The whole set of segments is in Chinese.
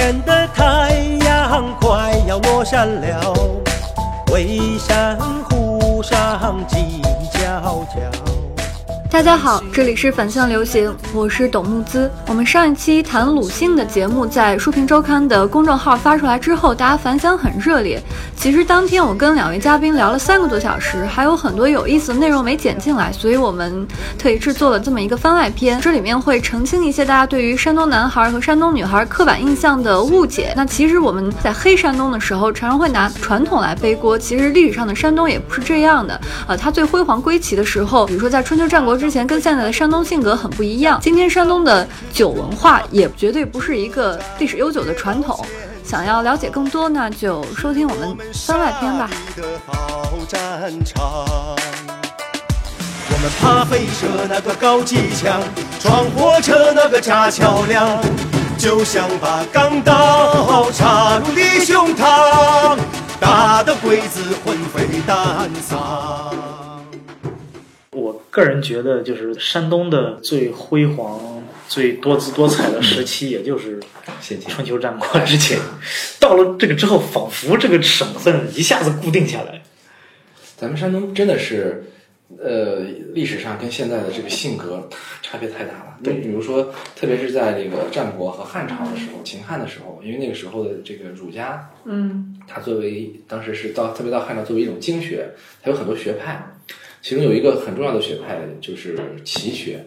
天的太阳快要落山了，微山大家好，这里是反向流行，我是董木姿。我们上一期谈鲁迅的节目在书评周刊的公众号发出来之后，大家反响很热烈。其实当天我跟两位嘉宾聊了三个多小时，还有很多有意思的内容没剪进来，所以我们特意制作了这么一个番外篇。这里面会澄清一些大家对于山东男孩和山东女孩刻板印象的误解。那其实我们在黑山东的时候，常常会拿传统来背锅。其实历史上的山东也不是这样的。呃，它最辉煌归齐的时候，比如说在春秋战国。之前跟现在的山东性格很不一样。今天山东的酒文化也绝对不是一个历史悠久的传统。想要了解更多，那就收听我们番外篇吧。我们怕飞车那个高机枪，撞火车那个架桥梁，就像把钢刀插入你胸膛，打得鬼子魂飞胆丧。我个人觉得，就是山东的最辉煌、最多姿多彩的时期，也就是春秋战国之前。到了这个之后，仿佛这个省份一下子固定下来。咱们山东真的是，呃，历史上跟现在的这个性格差别太大了。对，比如说，特别是在这个战国和汉朝的时候，秦汉的时候，因为那个时候的这个儒家，嗯，它作为当时是到特别到汉朝作为一种经学，它有很多学派。其中有一个很重要的学派就是齐学，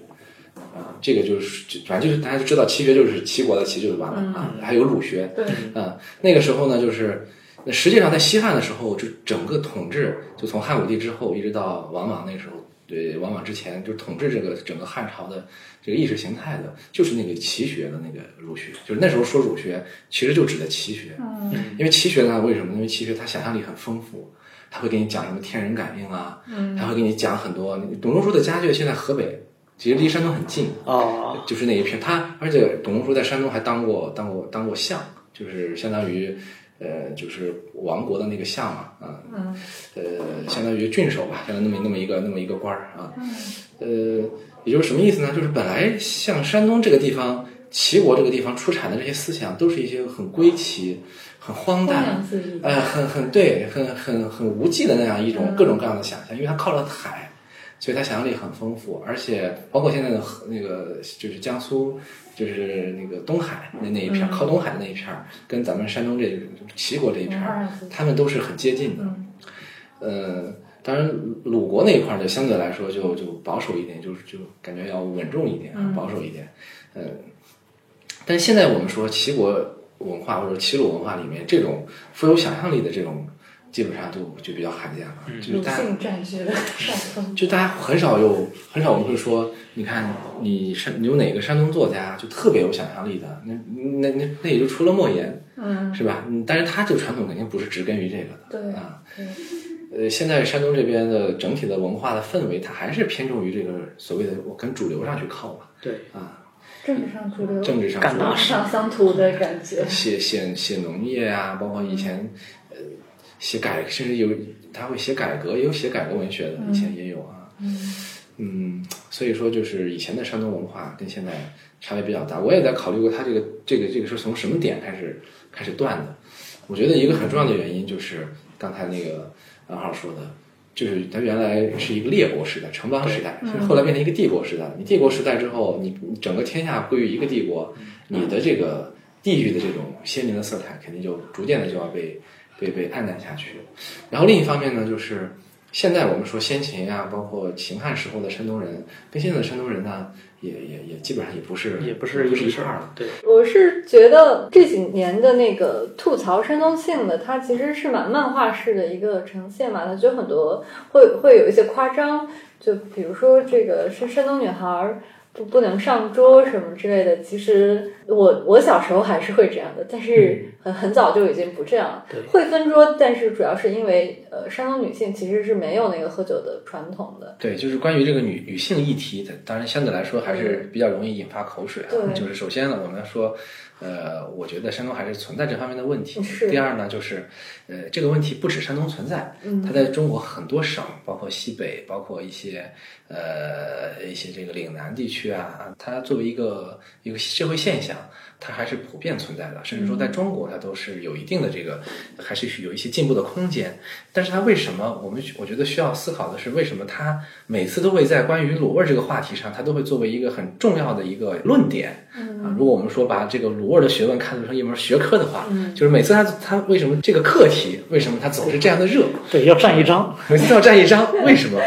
啊，这个就是反正就是大家都知道齐学就是齐国的齐就是完了啊，还有儒学，对，啊，那个时候呢，就是那实际上在西汉的时候，就整个统治就从汉武帝之后一直到王莽那时候，对王莽之前，就统治这个整个汉朝的这个意识形态的，就是那个齐学的那个儒学，就是那时候说儒学，其实就指的齐学，嗯，因为齐学呢，为什么？因为齐学它想象力很丰富。他会给你讲什么天人感应啊？嗯，他会给你讲很多。董仲舒的家眷现在河北，其实离山东很近哦，就是那一片。他而且董仲舒在山东还当过当过当过相，就是相当于呃，就是王国的那个相嘛，啊，嗯，呃，相当于郡守吧，相当于那么那么一个那么一个官儿啊。呃，也就是什么意思呢？就是本来像山东这个地方，齐国这个地方出产的这些思想，都是一些很归齐。很荒诞，呃，很很对，很很很无忌的那样一种各种各样的想象，因为它靠了海，所以它想象力很丰富，而且包括现在的那个就是江苏，就是那个东海那那一片靠东海的那一片跟咱们山东这齐国这一片他们都是很接近的。呃，当然鲁国那一块就相对来说就就保守一点，就是就感觉要稳重一点，保守一点。嗯，但现在我们说齐国。文化或者齐鲁文化里面，这种富有想象力的这种，基本上就就比较罕见了。就是大家占据了上风。就大家很少有很少我们会说，你看你山你有哪个山东作家就特别有想象力的？那那那那也就除了莫言，嗯，是吧？但是他这个传统肯定不是植根于这个的。对啊，呃，现在山东这边的整体的文化的氛围，它还是偏重于这个所谓的我跟主流上去靠嘛。对啊。政治上主流，政治上上乡土的感觉。写写写农业啊，包括以前呃写改，甚至有他会写改革，也有写改革文学的，以前也有啊。嗯，所以说就是以前的山东文化跟现在差别比较大。我也在考虑过，他这个这个这个是从什么点开始开始断的？我觉得一个很重要的原因就是刚才那个安浩说的。就是它原来是一个列国时代、城邦时代，后来变成一个帝国时代。你帝国时代之后，你整个天下归于一个帝国，你的这个地域的这种鲜明的色彩，肯定就逐渐的就要被被被暗淡下去。然后另一方面呢，就是现在我们说先秦啊，包括秦汉时候的山东人，跟现在的山东人呢。也也也基本上也不是，也不是一事儿了。对，我是觉得这几年的那个吐槽山东性的，它其实是蛮漫画式的一个呈现嘛，它就很多会会有一些夸张，就比如说这个是山东女孩儿。不不能上桌什么之类的，其实我我小时候还是会这样的，但是很很早就已经不这样了。会分桌，但是主要是因为呃，山东女性其实是没有那个喝酒的传统的。对，就是关于这个女女性议题，当然相对来说还是比较容易引发口水啊。就是首先呢，我们说。呃，我觉得山东还是存在这方面的问题。第二呢，就是，呃，这个问题不止山东存在，它在中国很多省，包括西北，包括一些呃一些这个岭南地区啊，它作为一个一个社会现象。它还是普遍存在的，甚至说在中国它都是有一定的这个，还是有一些进步的空间。但是它为什么我们我觉得需要思考的是，为什么它每次都会在关于卤味这个话题上，它都会作为一个很重要的一个论点啊？如果我们说把这个卤味的学问看作成一门学科的话，就是每次它它为什么这个课题为什么它总是这样的热？对，要占一张，每次要占一张，为什么？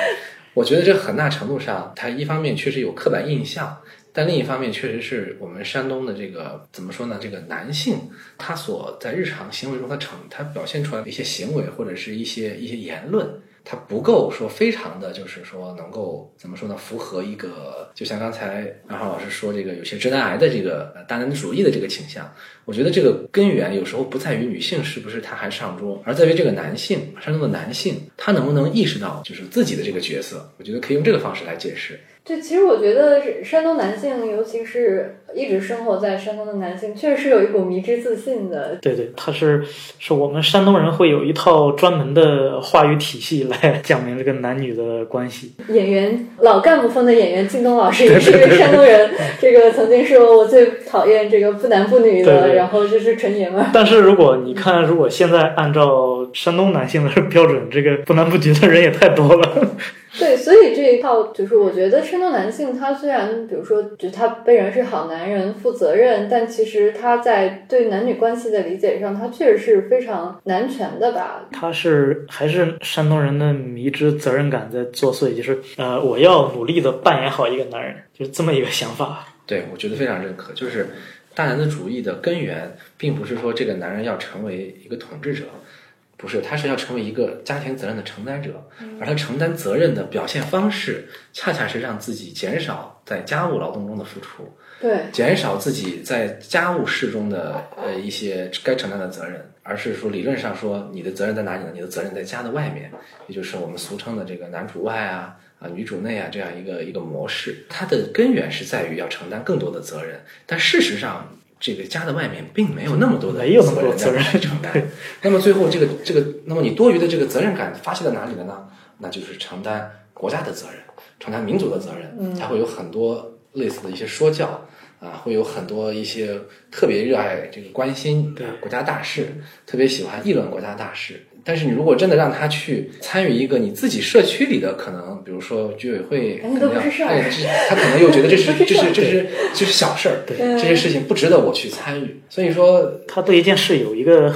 我觉得这很大程度上，他一方面确实有刻板印象，但另一方面确实是我们山东的这个怎么说呢？这个男性他所在日常行为中他成他表现出来的一些行为或者是一些一些言论。它不够说非常的就是说能够怎么说呢？符合一个就像刚才安浩老师说这个有些直男癌的这个大男子主义的这个倾向，我觉得这个根源有时候不在于女性是不是她还上桌，而在于这个男性山东的男性他能不能意识到就是自己的这个角色。我觉得可以用这个方式来解释。对，其实我觉得山东男性，尤其是一直生活在山东的男性，确实是有一股迷之自信的。对对，他是是我们山东人会有一套专门的话语体系来 讲明这个男女的关系。演员老干部风的演员靳东老师也是一个山东人，这个曾经说我最讨厌这个不男不女的，然后就是纯爷们儿。但是如果你看，如果现在按照山东男性的 标准，这个不男不女的人也太多了。对，所以这一套就是我觉得山东男性他虽然比如说就他被人是好男人、负责任，但其实他在对男女关系的理解上，他确实是非常男权的吧？他是还是山东人的迷之责任感在作祟，就是呃，我要努力的扮演好一个男人，就是这么一个想法。对，我觉得非常认可，就是大男子主义的根源，并不是说这个男人要成为一个统治者。不是，他是要成为一个家庭责任的承担者，而他承担责任的表现方式，恰恰是让自己减少在家务劳动中的付出，对，减少自己在家务事中的呃一些该承担的责任，而是说理论上说你的责任在哪里呢？你的责任在家的外面，也就是我们俗称的这个男主外啊啊女主内啊这样一个一个模式，它的根源是在于要承担更多的责任，但事实上。这个家的外面并没有那么多的没有那么多责任去承担，那么最后这个这个，那么你多余的这个责任感发泄在哪里了呢？那就是承担国家的责任，承担民族的责任，才会有很多类似的一些说教啊，会有很多一些特别热爱这个关心国家大事，特别喜欢议论国家大事。但是你如果真的让他去参与一个你自己社区里的可能，比如说居委会，可能要，他可能又觉得这是 这是这是这是小事儿，对这些事情不值得我去参与。所以说，他对一件事有一个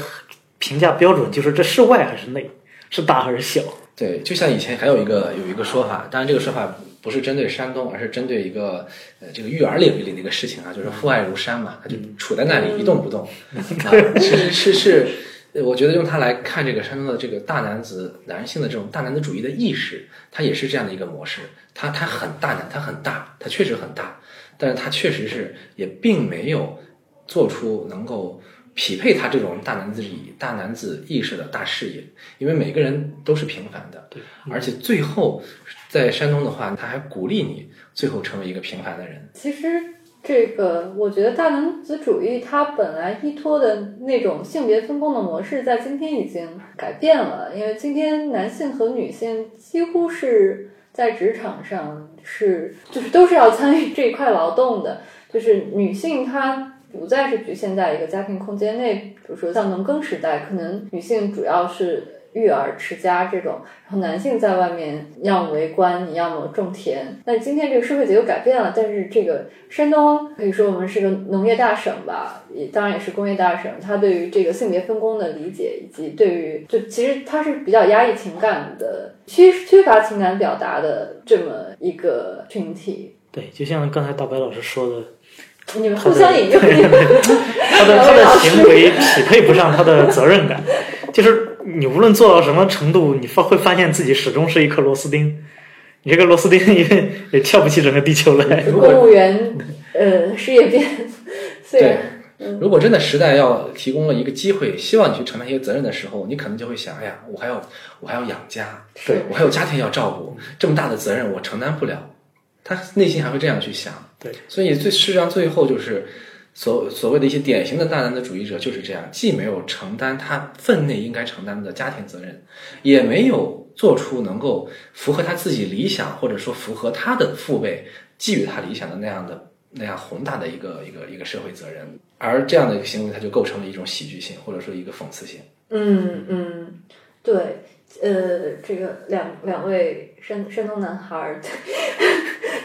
评价标准，就是这是外还是内，是大还是小。对，就像以前还有一个有一个说法，当然这个说法不是针对山东，而是针对一个呃这个育儿领域里的一个事情啊，就是父爱如山嘛，他就杵在那里一动不动，啊，其实是是。我觉得用它来看这个山东的这个大男子男性的这种大男子主义的意识，它也是这样的一个模式。它它很大胆，它很大，它确实很大，但是它确实是也并没有做出能够匹配他这种大男子主义大男子意识的大事业。因为每个人都是平凡的，对，而且最后在山东的话，他还鼓励你最后成为一个平凡的人。其实。这个，我觉得大男子主义它本来依托的那种性别分工的模式，在今天已经改变了。因为今天男性和女性几乎是在职场上是，就是都是要参与这一块劳动的。就是女性她不再是局限在一个家庭空间内，比如说像农耕时代，可能女性主要是。育儿持家这种，然后男性在外面要么为官，你要么种田。那今天这个社会结构改变了，但是这个山东可以说我们是个农业大省吧，也当然也是工业大省。它对于这个性别分工的理解，以及对于就其实它是比较压抑情感的，缺缺乏情感表达的这么一个群体。对，就像刚才大白老师说的，你们互相引用，他的他的行为匹配不上他的责任感，就是。你无论做到什么程度，你发会发现自己始终是一颗螺丝钉。你这个螺丝钉也也跳不起整个地球来。公务员，呃，事业编。对，如果真的时代要提供了一个机会，希望你去承担一些责任的时候，你可能就会想：哎呀，我还要我还要养家，对我还有家庭要照顾，这么大的责任我承担不了。他内心还会这样去想。对，所以最事实上最后就是。所所谓的一些典型的大男子主义者就是这样，既没有承担他分内应该承担的家庭责任，也没有做出能够符合他自己理想或者说符合他的父辈寄予他理想的那样的那样宏大的一个一个一个社会责任，而这样的一个行为，它就构成了一种喜剧性，或者说一个讽刺性。嗯嗯，对，呃，这个两两位山山东男孩儿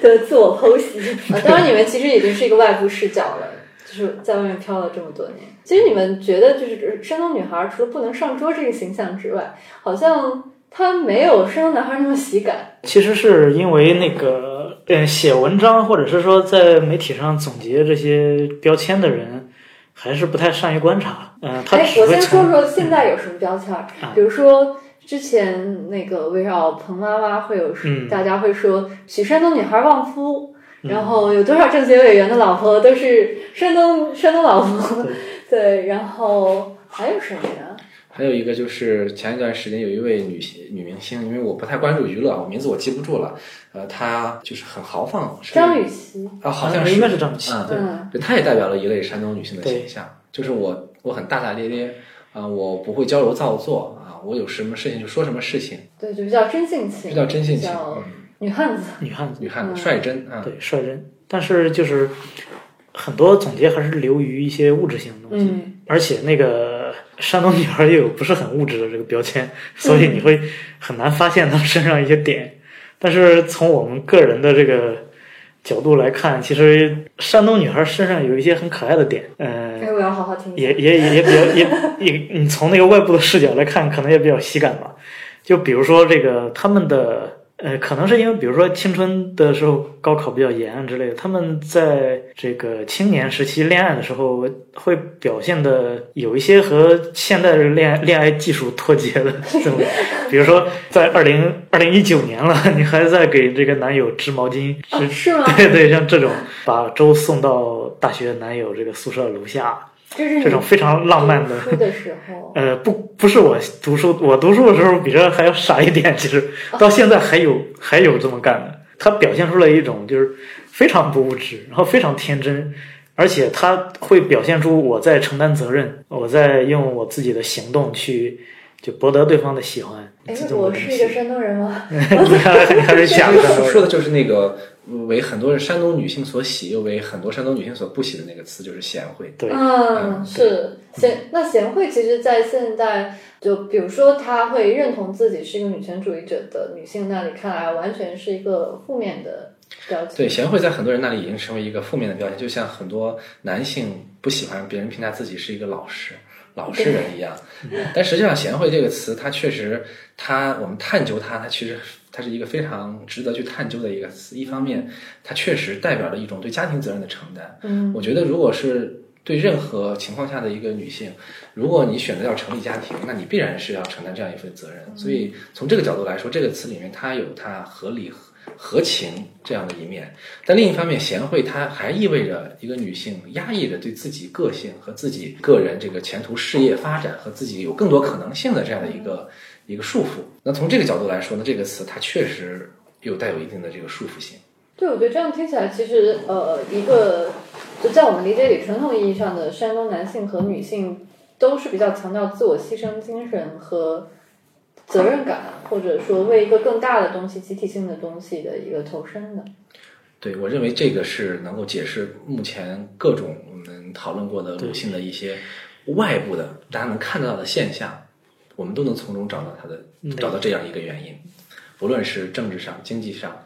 的 自我剖析啊，当然你们其实已经是一个外部视角了，就是在外面漂了这么多年。其实你们觉得，就是山东女孩儿除了不能上桌这个形象之外，好像她没有山东男孩儿那么喜感。其实是因为那个，嗯，写文章或者是说在媒体上总结这些标签的人，还是不太善于观察。嗯、他我先说说现在有什么标签儿，比如说。之前那个围绕彭妈妈会有，嗯大家会说娶山东女孩旺夫，然后有多少政协委员的老婆都是山东山东老婆，对，然后还有什么呀？还有一个就是前一段时间有一位女女明星，因为我不太关注娱乐，我名字我记不住了。呃，她就是很豪放，张雨绮，啊，好像应该是张雨绮嗯，对她也代表了一类山东女性的形象，就是我我很大大咧咧啊、我不会矫揉造作啊、我有什么事情就说什么事情，对，就比较真性情，比较真性情，女汉子。女汉子，女汉子嗯率真啊，对，率真。但是就是很多总结还是流于一些物质性的东西，嗯而且那个山东女孩也有不是很物质的这个标签，所以你会很难发现她们身上一些点。但是从我们个人的这个角度来看，其实山东女孩身上有一些很可爱的点，呃，哎，我要好好听。也也也也比较也也，你从那个外部的视角来看，可能也比较喜感吧。就比如说这个他们的呃，可能是因为比如说青春的时候高考比较严啊之类的，他们在这个青年时期恋爱的时候会表现的有一些和现代的恋爱恋爱技术脱节的这种，比如说在二零二零一九年了，你还在给这个男友织毛巾，织哦，是吗？对对，像这种把粥送到大学男友这个宿舍楼下，这是这种非常浪漫的书的时候，呃，不，不是我读书，我读书的时候比这还要傻一点。其实到现在还有还有这么干的。他表现出了一种就是非常不物质，然后非常天真，而且他会表现出我在承担责任，我在用我自己的行动去就博得对方的喜欢。哎这，种我东西是一个山东人 吗？你还你还是假这个的，说的就是那个为很多人山东女性所喜，又为很多山东女性所不喜的那个词，就是贤惠。对，嗯，嗯是贤。那贤惠其实，在现代，就比如说，她会认同自己是一个女权主义者的女性那里看来，完全是一个负面的标签。对，贤惠在很多人那里已经成为一个负面的标签，就像很多男性不喜欢别人评价自己是一个老实、老实人一样。但实际上，贤惠这个词，它确实，它我们探究它，它其实它是一个非常值得去探究的一个词。一方面，它确实代表了一种对家庭责任的承担。嗯，我觉得，如果是对任何情况下的一个女性，如果你选择要成立家庭，那你必然是要承担这样一份责任。所以从这个角度来说，这个词里面它有它合理、合情这样的一面。但另一方面，贤惠它还意味着一个女性压抑着对自己个性和自己个人这个前途事业发展和自己有更多可能性的这样的一个一个束缚。那从这个角度来说呢，这个词它确实有带有一定的这个束缚性。对，我觉得这样听起来，其实呃，一个就在我们理解里，传统意义上的山东男性和女性都是比较强调自我牺牲精神和责任感，或者说为一个更大的东西、集体性的东西的一个投身的。对，我认为这个是能够解释目前各种我们讨论过的鲁迅的一些外部的大家能看得到的现象，我们都能从中找到它的找到这样一个原因，不论是政治上、经济上、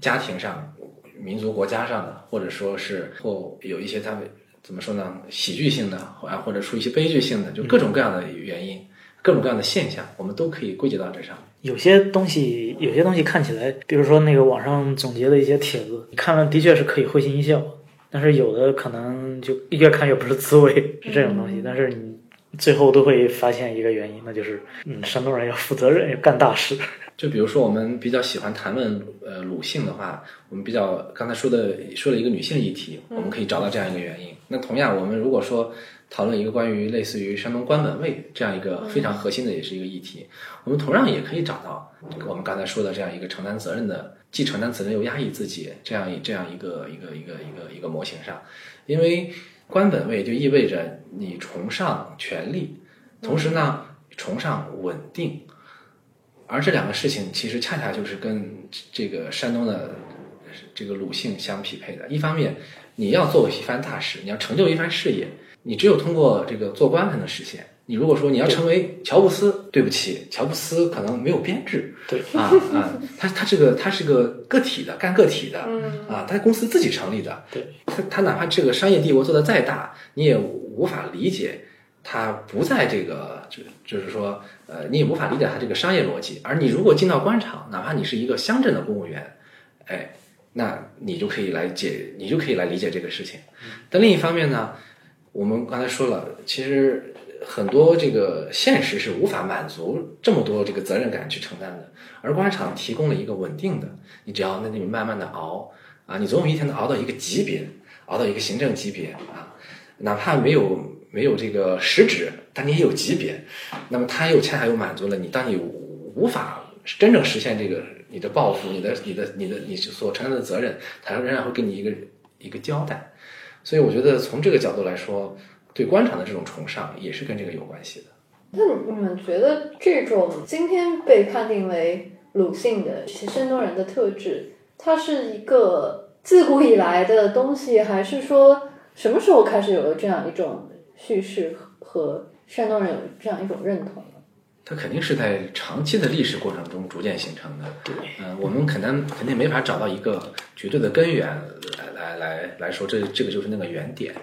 家庭上、民族国家上的，或者说是或有一些它怎么说呢，喜剧性的啊，或者出一些悲剧性的，就各种各样的原因、各种各样的现象，我们都可以归结到这上。有些东西，有些东西看起来，比如说那个网上总结的一些帖子，你看了的确是可以会心一笑，但是有的可能就越看越不是滋味，是这种东西。但是你最后都会发现一个原因，那就是，嗯，山东人要负责任，要干大事。就比如说，我们比较喜欢谈论呃鲁性的话，我们比较刚才说的说了一个女性议题，我们可以找到这样一个原因。那同样，我们如果说讨论一个关于类似于山东官本位这样一个非常核心的也是一个议题，我们同样也可以找到我们刚才说的这样一个承担责任的，既承担责任又压抑自己这样一这样一个一个一个一个一个模型上，因为官本位就意味着你崇尚权力，同时呢崇尚稳定。而这两个事情其实恰恰就是跟这个山东的这个鲁姓相匹配的。一方面，你要做一番大事，你要成就一番事业，你只有通过这个做官才能实现。你如果说你要成为乔布斯，对不起，乔布斯可能没有编制，对。啊啊，他他这个他是个个体的，干个体的，啊，他公司自己成立的，对，他他哪怕这个商业帝国做的再大，你也无法理解他不在这个就就是说，呃，你也无法理解他这个商业逻辑。而你如果进到官场，哪怕你是一个乡镇的公务员，哎，那你就可以来解，你就可以来理解这个事情。但另一方面呢，我们刚才说了，其实。很多这个现实是无法满足这么多这个责任感去承担的，而官场提供了一个稳定的，你只要在那里慢慢的熬啊，你总有一天能熬到一个级别，熬到一个行政级别啊，哪怕没有没有这个实职，但你也有级别，那么他又恰恰又满足了你，当你无法真正实现这个你的抱负，你的你的你的你所承担的责任，他仍然会给你一个一个交代，所以我觉得从这个角度来说。对官场的这种崇尚也是跟这个有关系的。那你们觉得这种今天被判定为鲁迅的其实山东人的特质，它是一个自古以来的东西，还是说什么时候开始有了这样一种叙事和山东人有这样一种认同？它肯定是在长期的历史过程中逐渐形成的。对，嗯，我们可能肯定没法找到一个绝对的根源来来来来说，这这个就是那个原点。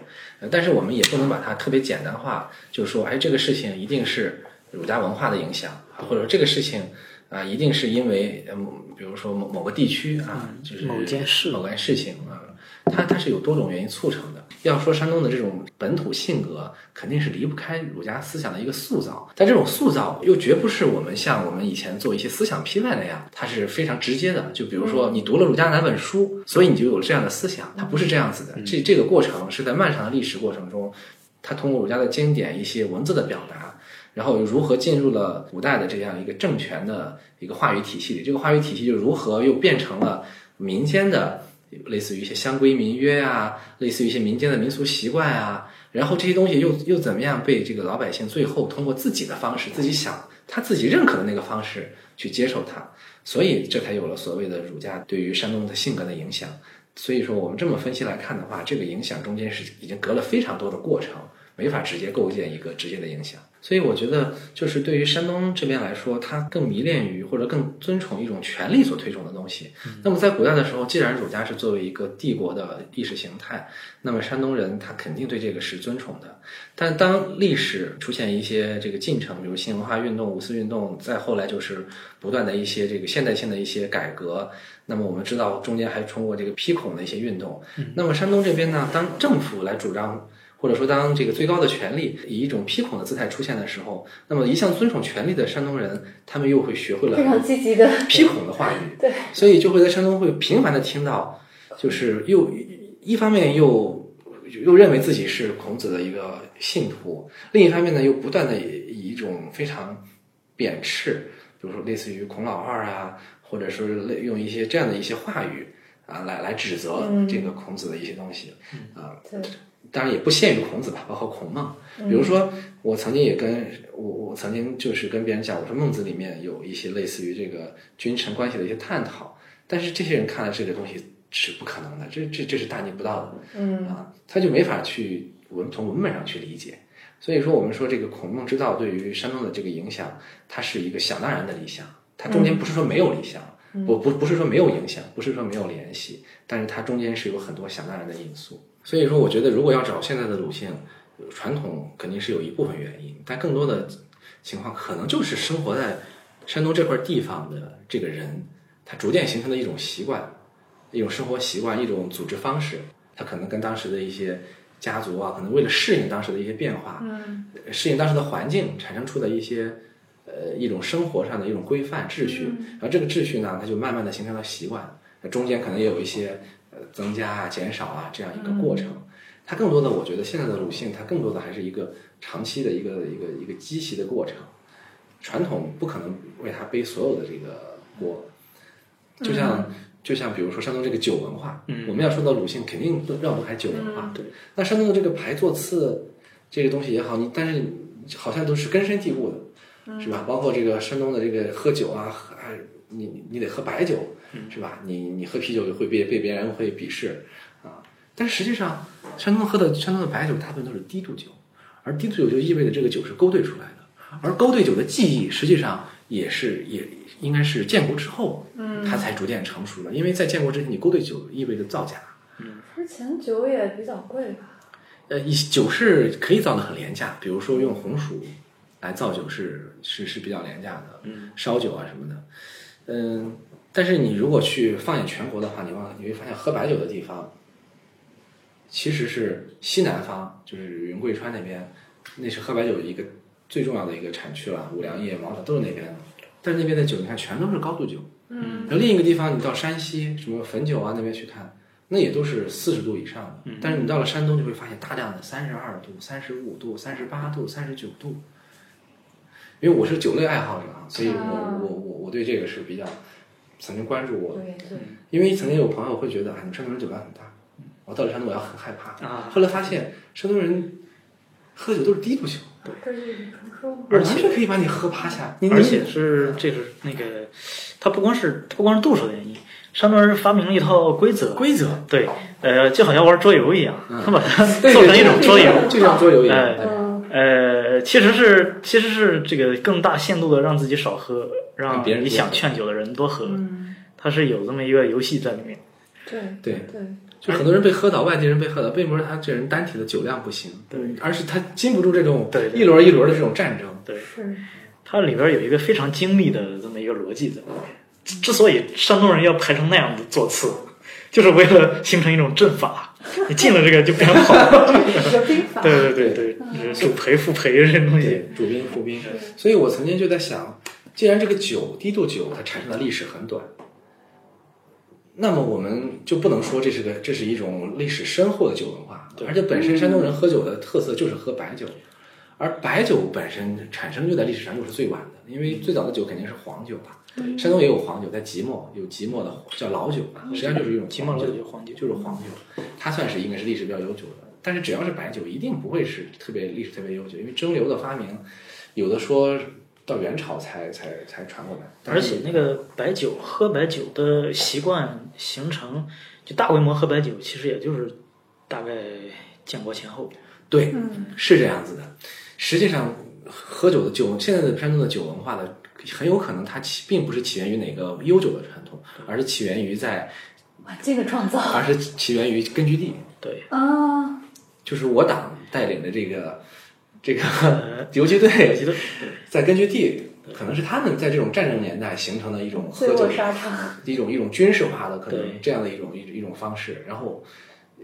但是我们也不能把它特别简单化，就是说，哎，这个事情一定是儒家文化的影响，或者说这个事情啊，一定是因为，嗯，比如说某某个地区啊，就是某件事、某件事情啊。它它是有多种原因促成的。要说山东的这种本土性格，肯定是离不开儒家思想的一个塑造。但这种塑造又绝不是我们像我们以前做一些思想批判那样，它是非常直接的。就比如说你读了儒家哪本书，所以你就有了这样的思想，它不是这样子的。这这个过程是在漫长的历史过程中，它通过儒家的经典一些文字的表达，然后如何进入了古代的这样一个政权的一个话语体系里，这个话语体系就如何又变成了民间的。类似于一些乡规民约啊，类似于一些民间的民俗习惯啊，然后这些东西又又怎么样被这个老百姓最后通过自己的方式，自己想他自己认可的那个方式去接受它，所以这才有了所谓的儒家对于山东的性格的影响。所以说，我们这么分析来看的话，这个影响中间是已经隔了非常多的过程，没法直接构建一个直接的影响。所以我觉得，就是对于山东这边来说，他更迷恋于或者更尊崇一种权力所推崇的东西。那么在古代的时候，既然儒家是作为一个帝国的意识形态，那么山东人他肯定对这个是尊崇的。但当历史出现一些这个进程，比如新文化运动、五四运动，再后来就是不断的一些这个现代性的一些改革，那么我们知道中间还通过这个批孔的一些运动。那么山东这边呢，当政府来主张。或者说，当这个最高的权力以一种批孔的姿态出现的时候，那么一向尊崇权力的山东人，他们又会学会了非常积极的 批孔的话语。对，所以就会在山东会频繁的听到，就是又一方面又又认为自己是孔子的一个信徒，另一方面呢，又不断的以一种非常贬斥，比如说类似于孔老二啊，或者说用一些这样的一些话语啊，来来指责这个孔子的一些东西啊。对。当然也不限于孔子吧，包括孔孟。比如说，我曾经也跟我我曾经就是跟别人讲，我说孟子里面有一些类似于这个君臣关系的一些探讨，但是这些人看了这个东西是不可能的，这这这是大逆不道的，嗯啊，他就没法去文从文本上去理解。所以说，我们说这个孔孟之道对于山东的这个影响，它是一个想当然的理想，它中间不是说没有理想，不不不是说没有影响，不是说没有联系，但是它中间是有很多想当然的因素。所以说，我觉得如果要找现在的鲁姓，传统肯定是有一部分原因，但更多的情况可能就是生活在山东这块地方的这个人，他逐渐形成的一种习惯、一种生活习惯、一种组织方式，他可能跟当时的一些家族啊，可能为了适应当时的一些变化，嗯，适应当时的环境，产生出的一些呃一种生活上的一种规范秩序，然后这个秩序呢，它就慢慢的形成了习惯，中间可能也有一些。呃，增加啊，减少啊，这样一个过程，它更多的，我觉得现在的鲁迅，它更多的还是一个长期的一个一个一个积习的过程。传统不可能为他背所有的这个锅，就像就像比如说山东这个酒文化，我们要说到鲁迅，肯定都绕不开酒文化。对，那山东的这个排座次这个东西也好，你但是好像都是根深蒂固的，是吧？包括这个山东的这个喝酒啊，哎，你你得喝白酒。是吧？你你喝啤酒会被被别人会鄙视啊，但是实际上，山东喝的山东的白酒大部分都是低度酒，而低度酒就意味着这个酒是勾兑出来的，而勾兑酒的技艺实际上也是也应该是建国之后，嗯，它才逐渐成熟的。因为在建国之前，你勾兑酒意味着造假，嗯。之前酒也比较贵吧？呃，一酒是可以造的很廉价，比如说用红薯来造酒是是是比较廉价的，嗯，烧酒啊什么的，嗯，但是你如果去放眼全国的话，你往你会发现喝白酒的地方，其实是西南方，就是云贵川那边，那是喝白酒一个最重要的一个产区了，五粮液、茅台都是那边的，但是那边的酒你看全都是高度酒，嗯，然后另一个地方你到山西什么汾酒啊那边去看。那也都是四十度以上的，嗯但是你到了山东就会发现大量的三十二度、三十五度、三十八度、三十九度。因为我是酒类爱好者啊，所以我我我我对这个是比较曾经关注过的。对对，因为曾经有朋友会觉得，啊，你山东人酒量很大，我到了山东我要很害怕啊。后来发现山东人喝酒都是低度酒，这是一种传说吗？完全可以把你喝趴下。而且是这是那个，它不光是不光是度数的原因，山东人发明了一套规则，规则对，呃，就好像玩桌游一样，嗯他把它做成一种桌游，就像桌游一样。呃，其实是其实是这个更大限度的让自己少喝，让让别人你想劝酒的人多喝，嗯，它是有这么一个游戏在里面。对对，对，就很多人被喝倒，外地人被喝倒，并不是他这人单体的酒量不行，对，而是他经不住这种一轮一轮的这种战争。对，是，它里边有一个非常精密的这么一个逻辑在里面。之之所以山东人要排成那样的座次，就是为了形成一种阵法。你进了这个就变好。有兵法，对对对对，主陪副陪这东西。主宾副宾。所以我曾经就在想，既然这个酒低度酒它产生的历史很短，那么我们就不能说这是个这是一种历史深厚的酒文化，而且本身山东人喝酒的特色就是喝白酒，而白酒本身产生就在历史上又是最晚的，因为最早的酒肯定是黄酒吧。山东也有黄酒，在即墨有即墨的叫老酒嘛，实际上就是一种即墨老酒酒黄酒就是黄酒，它算是应该是历史比较悠久的。但是只要是白酒，一定不会是特别历史特别悠久，因为蒸馏的发明，有的说到元朝才才才传过来，而且那个白酒喝白酒的习惯形成，就大规模喝白酒，其实也就是大概建国前后。对嗯是这样子的。实际上，喝酒的酒，现在的山东的酒文化的很有可能它起并不是起源于哪个悠久的传统，而是起源于在，哇这个创造。而是起源于根据地，对，啊，就是我党带领的这个这个呃，游击队在根据地，可能是他们在这种战争年代形成的一种喝醉酒卧沙场，一种一种军事化的可能这样的一种一一种方式，然后呃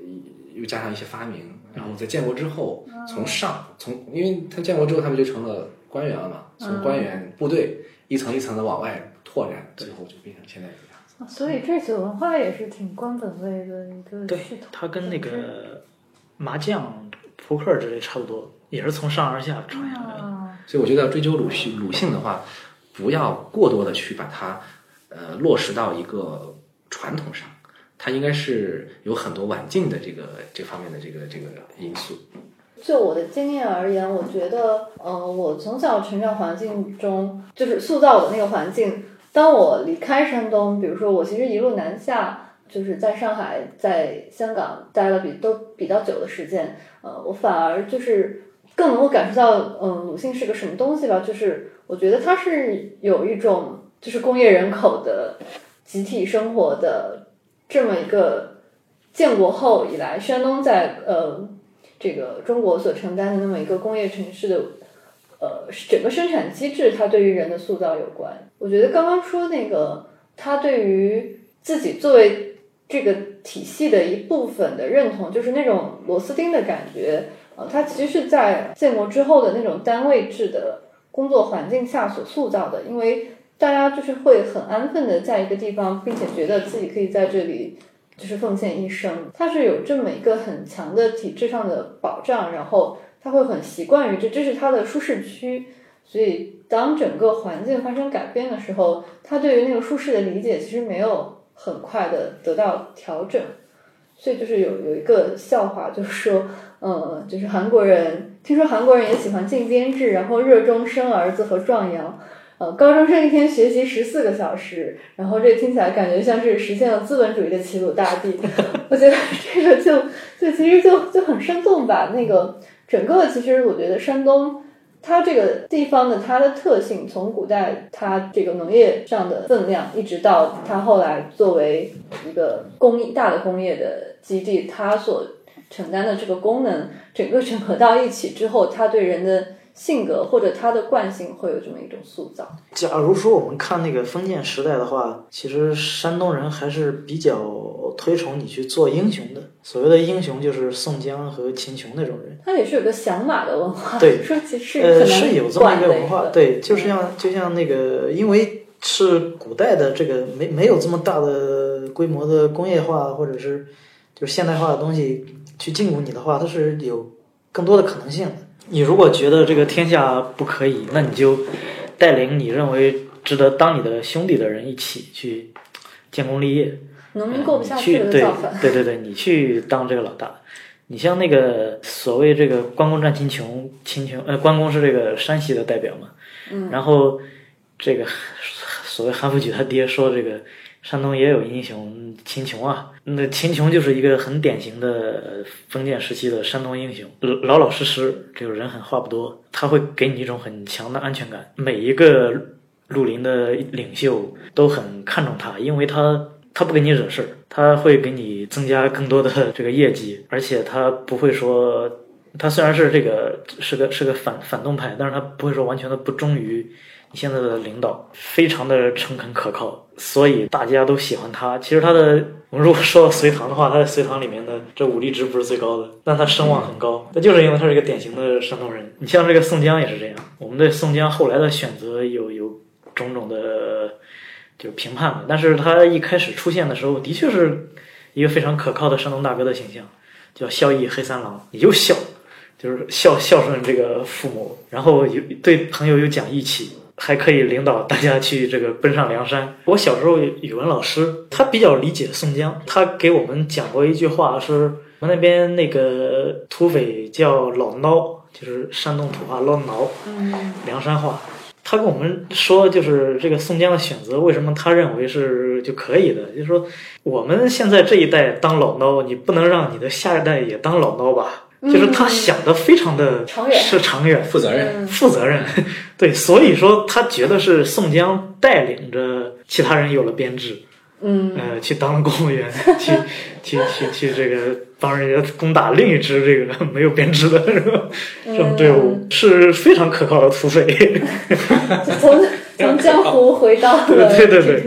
又加上一些发明，然后在建国之后，从上从因为他建国之后，他们就成了官员了嘛，从官员部队一层一层的往外拓展，最后就变成现在这个样子。所以这酒文化也是挺官本位的一个对系统。它跟那个麻将、扑克之类差不多，也是从上而下传下来的。啊，所以我觉得要追究鲁迅鲁迅的话，不要过多的去把它呃落实到一个传统上，它应该是有很多晚近的这个这方面的这个这个因素。就我的经验而言，我觉得，呃，我从小成长环境中，就是塑造我的那个环境。当我离开山东，比如说我其实一路南下，就是在上海、在香港待了比都比较久的时间，呃，我反而就是更能够感受到，嗯、鲁迅是个什么东西吧？就是我觉得他是有一种就是工业人口的集体生活的这么一个建国后以来，山东在呃。这个中国所承担的那么一个工业城市的，呃，整个生产机制，它对于人的塑造有关。我觉得刚刚说那个，他对于自己作为这个体系的一部分的认同，就是那种螺丝钉的感觉，呃，它其实是在建国之后的那种单位制的工作环境下所塑造的，因为大家就是会很安分的在一个地方，并且觉得自己可以在这里。就是奉献一生，他是有这么一个很强的体制上的保障，然后他会很习惯于这，这是他的舒适区。所以当整个环境发生改变的时候，他对于那个舒适的理解其实没有很快的得到调整。所以就是有有一个笑话，就是说，呃，就是韩国人听说韩国人也喜欢进编制，然后热衷生儿子和壮阳。呃，高中生一天学习十四个小时，然后这听起来感觉像是实现了资本主义的齐鲁大地。我觉得这个就就其实就就很生动吧。那个整个其实我觉得山东它这个地方的它的特性，从古代它这个农业上的分量，一直到它后来作为一个工业大的工业的基地，它所承担的这个功能，整个整合到一起之后，它对人的。性格或者他的惯性会有这么一种塑造。假如说我们看那个封建时代的话，其实山东人还是比较推崇你去做英雄的。所谓的英雄就是宋江和秦琼那种人。他也是有个响马的文化，对，说其实呃是有这么一个文化，对，对，就是像就像那个，因为是古代的这个没没有这么大的规模的工业化或者是就是现代化的东西去禁锢你的话，它是有更多的可能性的。你如果觉得这个天下不可以，那你就带领你认为值得当你的兄弟的人一起去建功立业。农民过不下去了，对对对对，你去当这个老大。你像那个所谓这个关公战秦琼，秦琼呃关公是这个山西的代表嘛，嗯，然后这个所谓韩复榘他爹说这个。山东也有英雄秦琼啊，那秦琼就是一个很典型的封建时期的山东英雄，老老实实，这个人狠话不多，他会给你一种很强的安全感。每一个绿林的领袖都很看重他，因为他他不给你惹事儿，他会给你增加更多的这个业绩，而且他不会说，他虽然是这个是个是个反反动派，但是他不会说完全的不忠于你。现在的领导非常的诚恳可靠，所以大家都喜欢他。其实他的，我们如果说到隋唐的话，他在隋唐里面的这武力值不是最高的，但他声望很高。那就是因为他是一个典型的山东人。你像这个宋江也是这样。我们对宋江后来的选择有有种种的就评判了，但是他一开始出现的时候，的确是一个非常可靠的山东大哥的形象，叫孝义黑三郎，也就孝，就是孝孝顺这个父母，然后有对朋友有讲义气。还可以领导大家去这个奔上梁山。我小时候语文老师他比较理解宋江，他给我们讲过一句话，是我们那边那个土匪叫老孬，就是山东土话老孬，梁山话。他跟我们说，就是这个宋江的选择，为什么他认为是就可以的？就是说，我们现在这一代当老孬，你不能让你的下一代也当老孬吧？就是他想的非常的长远。是长远、负责任、负责任，对，所以说他觉得是宋江带领着其他人有了编制，嗯，呃，去当了公务员，去去去去这个帮人家攻打另一支这个没有编制的这种队伍，是非常可靠的土匪。从从江湖回到了，对对对对。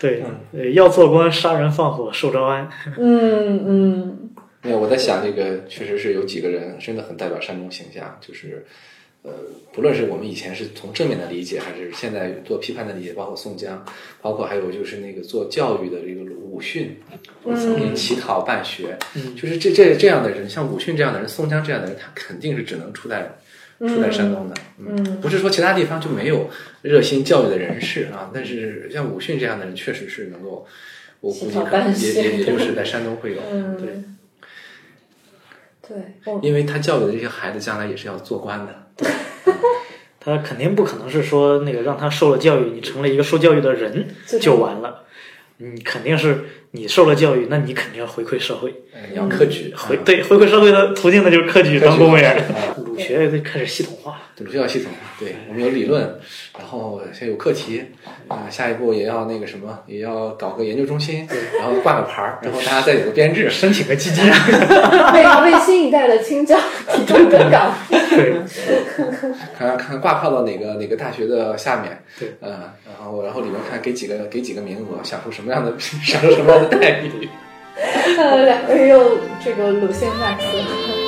对，要做官杀人放火受招安。嗯嗯。没有，我在想，这个确实是有几个人真的很代表山东形象，就是，呃，不论是我们以前是从正面的理解，还是现在做批判的理解，包括宋江，包括还有就是那个做教育的这个武训，曾经乞讨办学，嗯就是这这这样的人，像武训这样的人，宋江这样的人，他肯定是只能出在出在山东的，嗯，不是说其他地方就没有热心教育的人士啊，但是像武训这样的人，确实是能够，我估计可能也也也就是在山东会有，对。对，因为他教育的这些孩子将来也是要做官的，他肯定不可能是说那个让他受了教育，你成了一个受教育的人就完了，你肯定是你受了教育，那你肯定要回馈社会，你要科举，回对回馈社会的途径那就是科举当公务员，儒学得开始系统化，儒学要系统化，对我们有理论，然后先有课题。啊，下一步也要那个什么，也要搞个研究中心，然后挂个牌儿，然后大家再有个编制，申请个基金，为为新一代的清教提供个 岗。对，看看看挂靠到哪个哪个大学的下面，对，嗯，然后然后里面看给几个给几个名额，享受什么样的享受什么样的待遇。呃，两个人又这个鲁迅麦克。